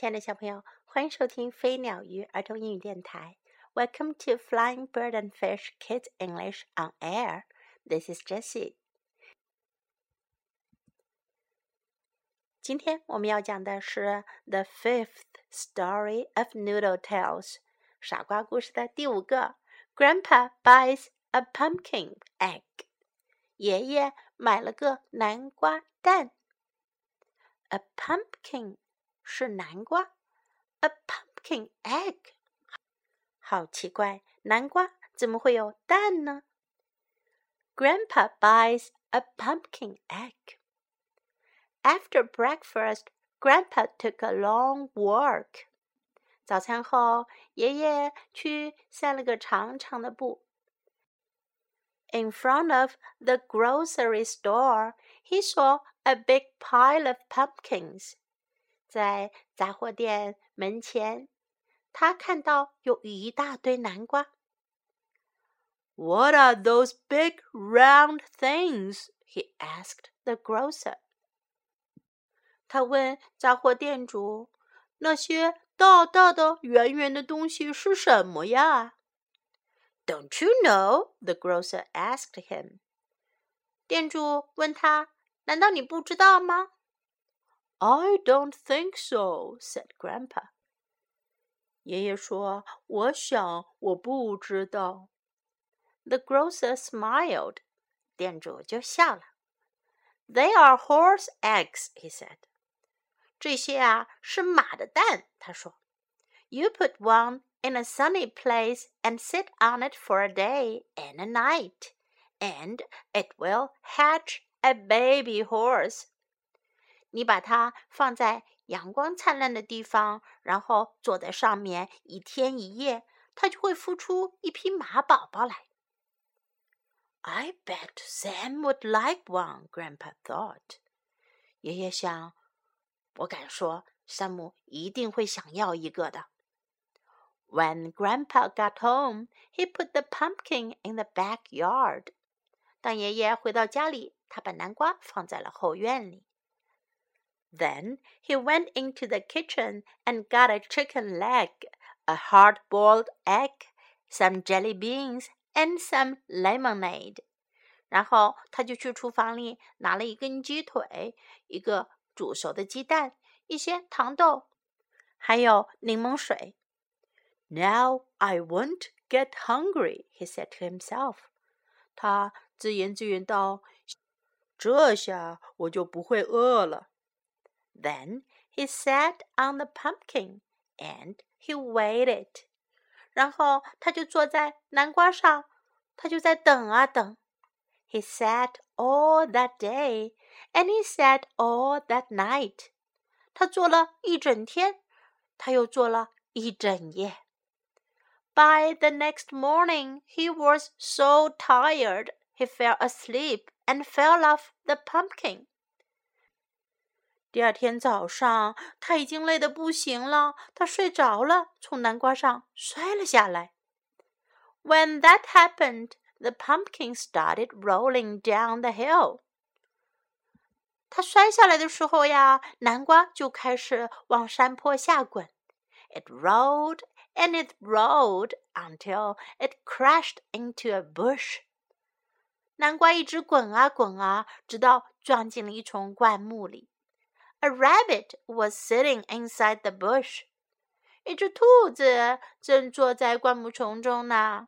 亲爱的小朋友，欢迎收听飞鸟鱼儿童英语电台。Welcome to Flying Bird and Fish Kids English on Air. This is Jessie. 今天我们要讲的是 The Fifth Story of Noodle Tales，傻瓜故事的第五个。Grandpa buys a pumpkin egg。爷爷买了个南瓜蛋。A pumpkin 是南瓜，a pumpkin egg，好奇怪，南瓜怎么会有蛋呢？Grandpa buys a pumpkin egg. After breakfast, Grandpa took a long walk. 早餐后，爷爷去散了个长长的步。In front of the grocery store, he saw a big pile of pumpkins. 在杂货店门前，他看到有一大堆南瓜。What are those big round things? he asked the grocer. 他问杂货店主：“那些大大的、圆圆的东西是什么呀？”“Don't you know?” the grocer asked him. 店主问他：“难道你不知道吗？” I don't think so," said Grandpa. 爷爷说：“我想我不知道。” The grocer smiled. 店主就笑了。They are horse eggs, he said. 这些啊是马的蛋，他说。You put one in a sunny place and sit on it for a day and a night, and it will hatch a baby horse. 你把它放在阳光灿烂的地方，然后坐在上面一天一夜，它就会孵出一匹马宝宝来。I bet Sam would like one, Grandpa thought. 爷爷想，我敢说，山姆一定会想要一个的。When Grandpa got home, he put the pumpkin in the backyard. 当爷爷回到家里，他把南瓜放在了后院里。then he went into the kitchen and got a chicken leg, a hard boiled egg, some jelly beans, and some lemonade. 然后他就去厨房里拿了一根鸡腿、一个煮熟的鸡蛋、一些糖豆，还有柠檬水。Now I won't get hungry, he said to himself. 他自言自语道：“这下我就不会饿了。” ” Then he sat on the pumpkin and he waited. 然后他就坐在南瓜上，他就在等啊等。He sat all that day and he sat all that night. 他坐了一整天，他又坐了一整夜。By the next morning, he was so tired he fell asleep and fell off the pumpkin. 第二天早上，他已经累得不行了，他睡着了，从南瓜上摔了下来。When that happened, the pumpkin started rolling down the hill. 他摔下来的时候呀，南瓜就开始往山坡下滚。It rolled and it rolled until it crashed into a bush. 南瓜一直滚啊滚啊，直到撞进了一丛灌木里。 a rabbit was sitting inside the bush. 一只兔子正坐在灌木丛中呢。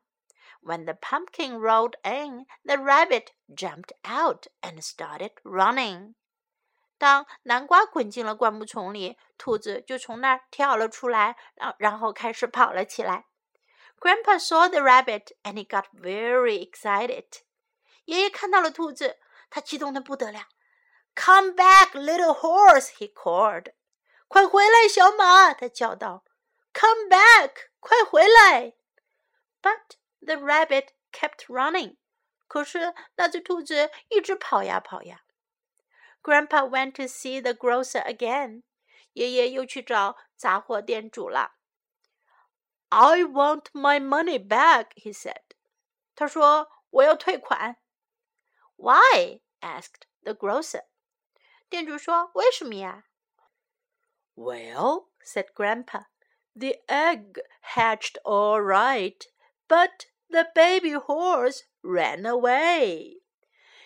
When the pumpkin rolled in, the rabbit jumped out and started running. 当南瓜滚进了灌木丛里，兔子就从那儿跳了出来，然然后开始跑了起来。Grandpa saw the rabbit and he got very excited. 爷爷看到了兔子，他激动的不得了。 Come back, little horse! he called. 快回来，小马！他叫道。Come back! 快回来！But the rabbit kept running. 可是那只兔子一直跑呀跑呀。Grandpa went to see the grocer again. 爷爷又去找杂货店主了。I want my money back, he said. 他说我要退款。Why? asked the grocer. 店主说：“为什么呀？” Well, said Grandpa. The egg hatched all right, but the baby horse ran away.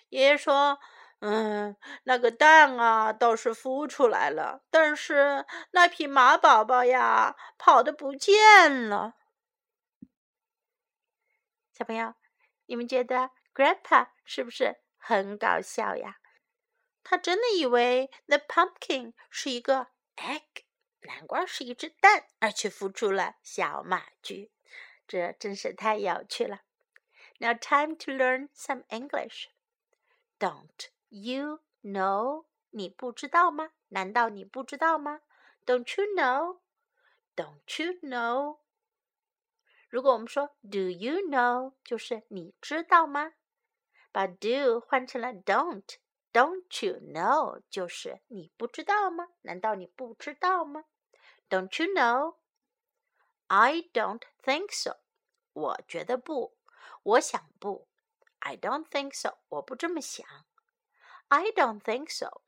爷爷说：“嗯，那个蛋啊倒是孵出来了，但是那匹马宝宝呀跑的不见了。”小朋友，你们觉得 Grandpa 是不是很搞笑呀？他真的以为 the pumpkin 是一个 egg，南瓜是一只蛋，而且孵出了小马驹。这真是太有趣了。Now time to learn some English. Don't you know？你不知道吗？难道你不知道吗？Don't you know？Don't you know？如果我们说 Do you know？就是你知道吗？把 do 换成了 don't，Don't you know？就是你不知道吗？难道你不知道吗？Don't you know？I don't think so。我觉得不，我想不。I don't think so。我不这么想。I don't think so.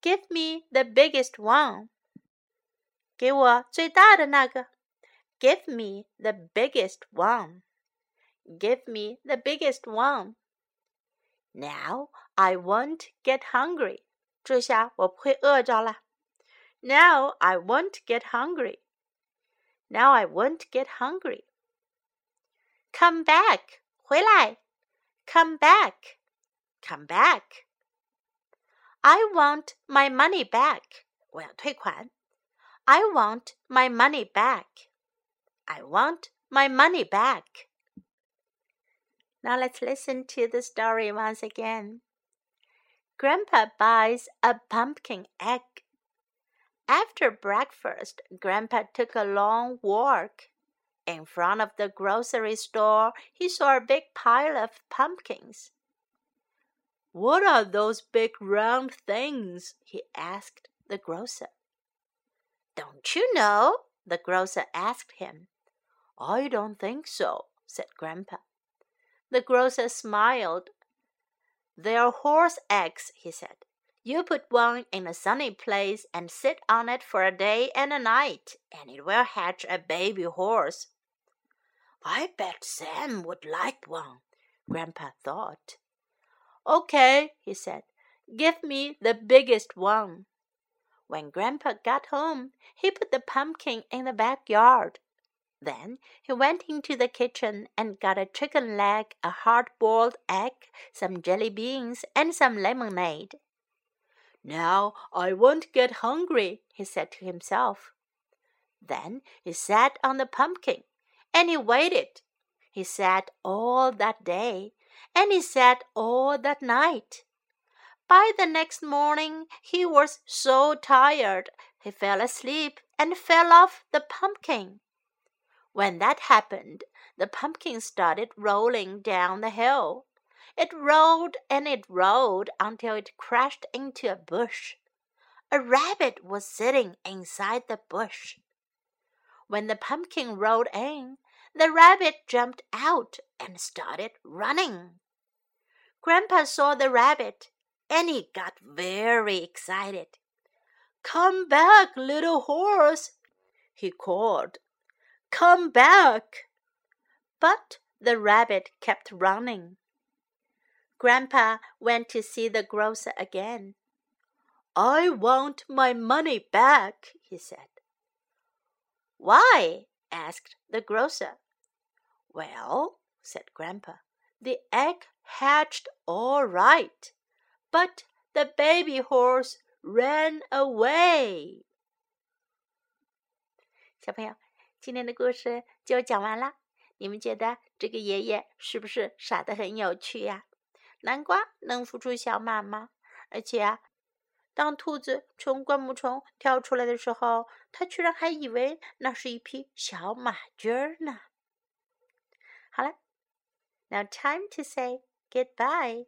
Give me the biggest one. 给我最大的那个。Give me the biggest one. Give me the biggest one. Now I won't get hungry. 这下我不会饿着了。Now I won't get hungry. Now I won't get hungry. Come back. 回来。Come back. Come back. I want my money back. 我要退款。I want my money back. I want my money back. Now let's listen to the story once again. Grandpa buys a pumpkin egg. After breakfast, Grandpa took a long walk. In front of the grocery store, he saw a big pile of pumpkins. What are those big round things? he asked the grocer. Don't you know? the grocer asked him. I don't think so, said Grandpa. The grocer smiled. They're horse eggs, he said. You put one in a sunny place and sit on it for a day and a night, and it will hatch a baby horse. I bet Sam would like one, Grandpa thought. Okay, he said. Give me the biggest one. When Grandpa got home, he put the pumpkin in the backyard. Then he went into the kitchen and got a chicken leg, a hard boiled egg, some jelly beans, and some lemonade. Now I won't get hungry, he said to himself. Then he sat on the pumpkin and he waited. He sat all that day and he sat all that night. By the next morning he was so tired he fell asleep and fell off the pumpkin. When that happened, the pumpkin started rolling down the hill. It rolled and it rolled until it crashed into a bush. A rabbit was sitting inside the bush. When the pumpkin rolled in, the rabbit jumped out and started running. Grandpa saw the rabbit and he got very excited. Come back, little horse, he called. Come back. But the rabbit kept running. Grandpa went to see the grocer again. I want my money back, he said. Why? asked the grocer. Well, said Grandpa, the egg hatched all right, but the baby horse ran away. 小朋友， 今天的故事就讲完了。你们觉得这个爷爷是不是傻得很有趣呀？南瓜能孵出小马吗？而且啊，当兔子从灌木丛跳出来的时候，它居然还以为那是一匹小马驹儿呢。好了，Now time to say goodbye.